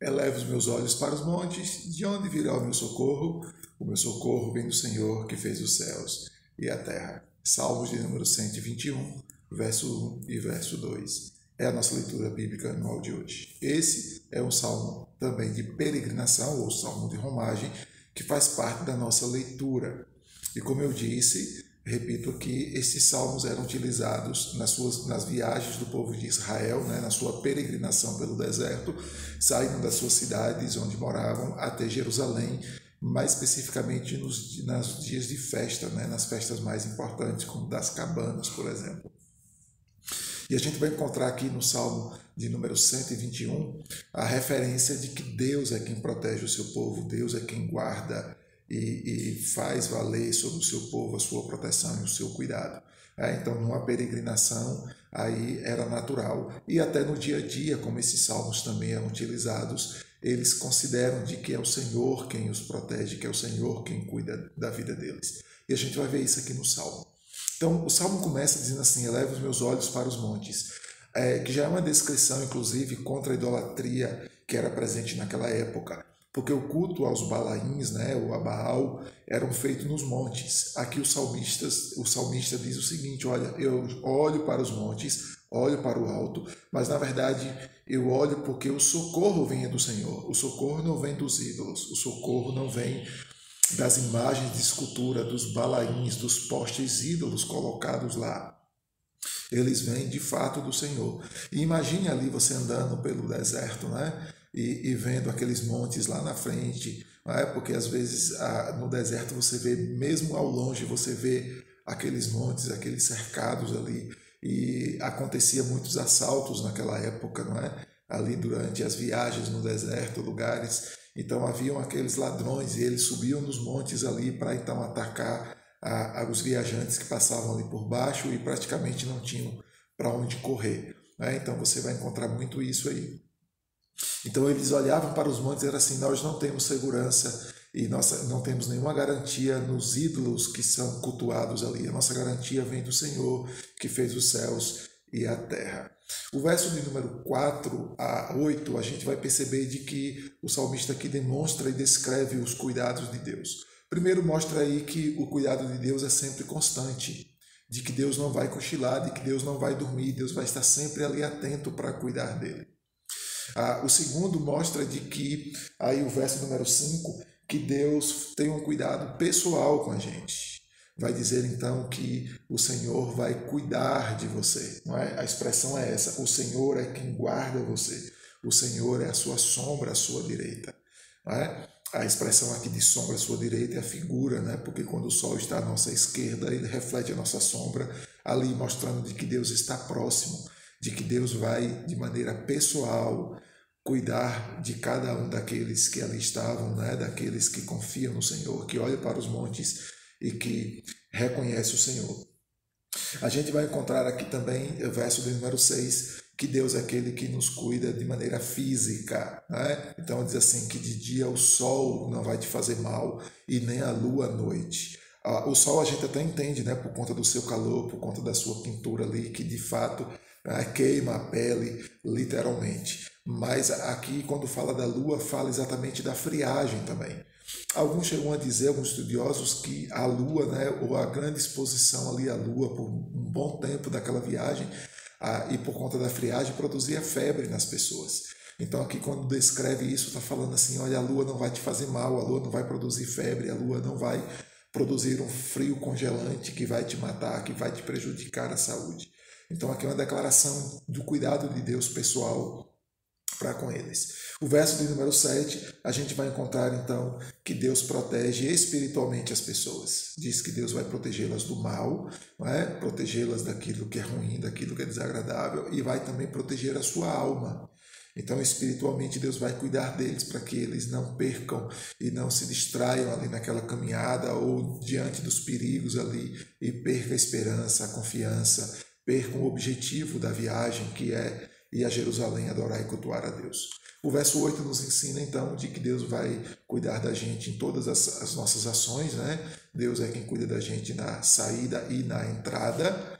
Elevo os meus olhos para os montes, de onde virá o meu socorro? O meu socorro vem do Senhor que fez os céus e a terra. Salmos de número 121, verso 1 e verso 2. É a nossa leitura bíblica anual de hoje. Esse é um salmo também de peregrinação, ou salmo de romagem, que faz parte da nossa leitura. E como eu disse, repito aqui, esses salmos eram utilizados nas, suas, nas viagens do povo de Israel, né, na sua peregrinação pelo deserto, saindo das suas cidades onde moravam até Jerusalém, mais especificamente nos, nos dias de festa, né, nas festas mais importantes, como das cabanas, por exemplo. E a gente vai encontrar aqui no Salmo de número 121 a referência de que Deus é quem protege o seu povo, Deus é quem guarda e, e faz valer sobre o seu povo a sua proteção e o seu cuidado. É, então, numa peregrinação, aí era natural. E até no dia a dia, como esses salmos também eram utilizados, eles consideram de que é o Senhor quem os protege, que é o Senhor quem cuida da vida deles. E a gente vai ver isso aqui no salmo. Então, o salmo começa dizendo assim: Eleva os meus olhos para os montes, é, que já é uma descrição, inclusive, contra a idolatria que era presente naquela época porque o culto aos balaíns, né, ou a Baal, eram feitos nos montes. Aqui o salmista, o salmista diz o seguinte: olha, eu olho para os montes, olho para o alto, mas na verdade eu olho porque o socorro vem do Senhor. O socorro não vem dos ídolos, o socorro não vem das imagens de escultura, dos balaíns, dos postes ídolos colocados lá. Eles vêm de fato do Senhor. E imagine ali você andando pelo deserto, né? E, e vendo aqueles montes lá na frente, é? porque às vezes no deserto você vê, mesmo ao longe, você vê aqueles montes, aqueles cercados ali, e acontecia muitos assaltos naquela época, não é? Ali durante as viagens no deserto, lugares. Então haviam aqueles ladrões e eles subiam nos montes ali para então atacar a, a, os viajantes que passavam ali por baixo e praticamente não tinham para onde correr. Né? Então você vai encontrar muito isso aí. Então eles olhavam para os montes e era assim: nós não temos segurança e nós não temos nenhuma garantia nos ídolos que são cultuados ali. A nossa garantia vem do Senhor que fez os céus e a terra. O verso de número 4 a 8, a gente vai perceber de que o salmista aqui demonstra e descreve os cuidados de Deus. Primeiro mostra aí que o cuidado de Deus é sempre constante, de que Deus não vai cochilar, de que Deus não vai dormir, Deus vai estar sempre ali atento para cuidar dele. Ah, o segundo mostra de que, aí o verso número 5, que Deus tem um cuidado pessoal com a gente. Vai dizer então que o Senhor vai cuidar de você. Não é? A expressão é essa: o Senhor é quem guarda você. O Senhor é a sua sombra à sua direita. É? A expressão aqui de sombra à sua direita é a figura, né? porque quando o sol está à nossa esquerda, ele reflete a nossa sombra, ali mostrando de que Deus está próximo de que Deus vai, de maneira pessoal, cuidar de cada um daqueles que ali estavam, né? daqueles que confiam no Senhor, que olham para os montes e que reconhecem o Senhor. A gente vai encontrar aqui também o verso do número 6, que Deus é aquele que nos cuida de maneira física. Né? Então diz assim: que de dia o sol não vai te fazer mal e nem a lua à noite. O sol a gente até entende, né, por conta do seu calor, por conta da sua pintura ali, que de fato né, queima a pele, literalmente. Mas aqui, quando fala da lua, fala exatamente da friagem também. Alguns chegam a dizer, alguns estudiosos, que a lua, né, ou a grande exposição ali à lua por um bom tempo daquela viagem, a, e por conta da friagem, produzia febre nas pessoas. Então, aqui, quando descreve isso, está falando assim: olha, a lua não vai te fazer mal, a lua não vai produzir febre, a lua não vai produzir um frio congelante que vai te matar, que vai te prejudicar a saúde. Então, aqui é uma declaração do cuidado de Deus pessoal para com eles. O verso de número 7, a gente vai encontrar então que Deus protege espiritualmente as pessoas. Diz que Deus vai protegê-las do mal, é? protegê-las daquilo que é ruim, daquilo que é desagradável, e vai também proteger a sua alma. Então, espiritualmente, Deus vai cuidar deles para que eles não percam e não se distraiam ali naquela caminhada ou diante dos perigos ali e perca a esperança, a confiança, percam o objetivo da viagem, que é ir a Jerusalém adorar e cultuar a Deus. O verso 8 nos ensina então de que Deus vai cuidar da gente em todas as, as nossas ações, né? Deus é quem cuida da gente na saída e na entrada.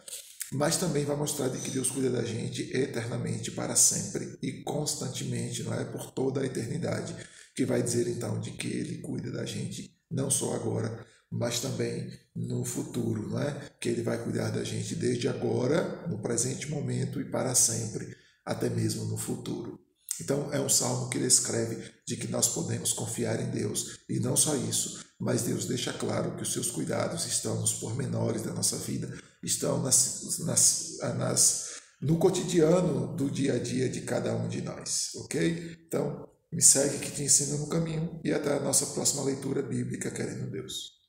mas também vai mostrar de que Deus cuida da gente eternamente, para sempre e constantemente, não é por toda a eternidade, que vai dizer então de que Ele cuida da gente não só agora, mas também no futuro, não é? Que Ele vai cuidar da gente desde agora, no presente momento e para sempre, até mesmo no futuro. Então, é um salmo que ele escreve de que nós podemos confiar em Deus. E não só isso, mas Deus deixa claro que os seus cuidados estão nos pormenores da nossa vida, estão nas, nas, nas, no cotidiano do dia a dia de cada um de nós, ok? Então, me segue que te ensino no caminho e até a nossa próxima leitura bíblica, querendo Deus.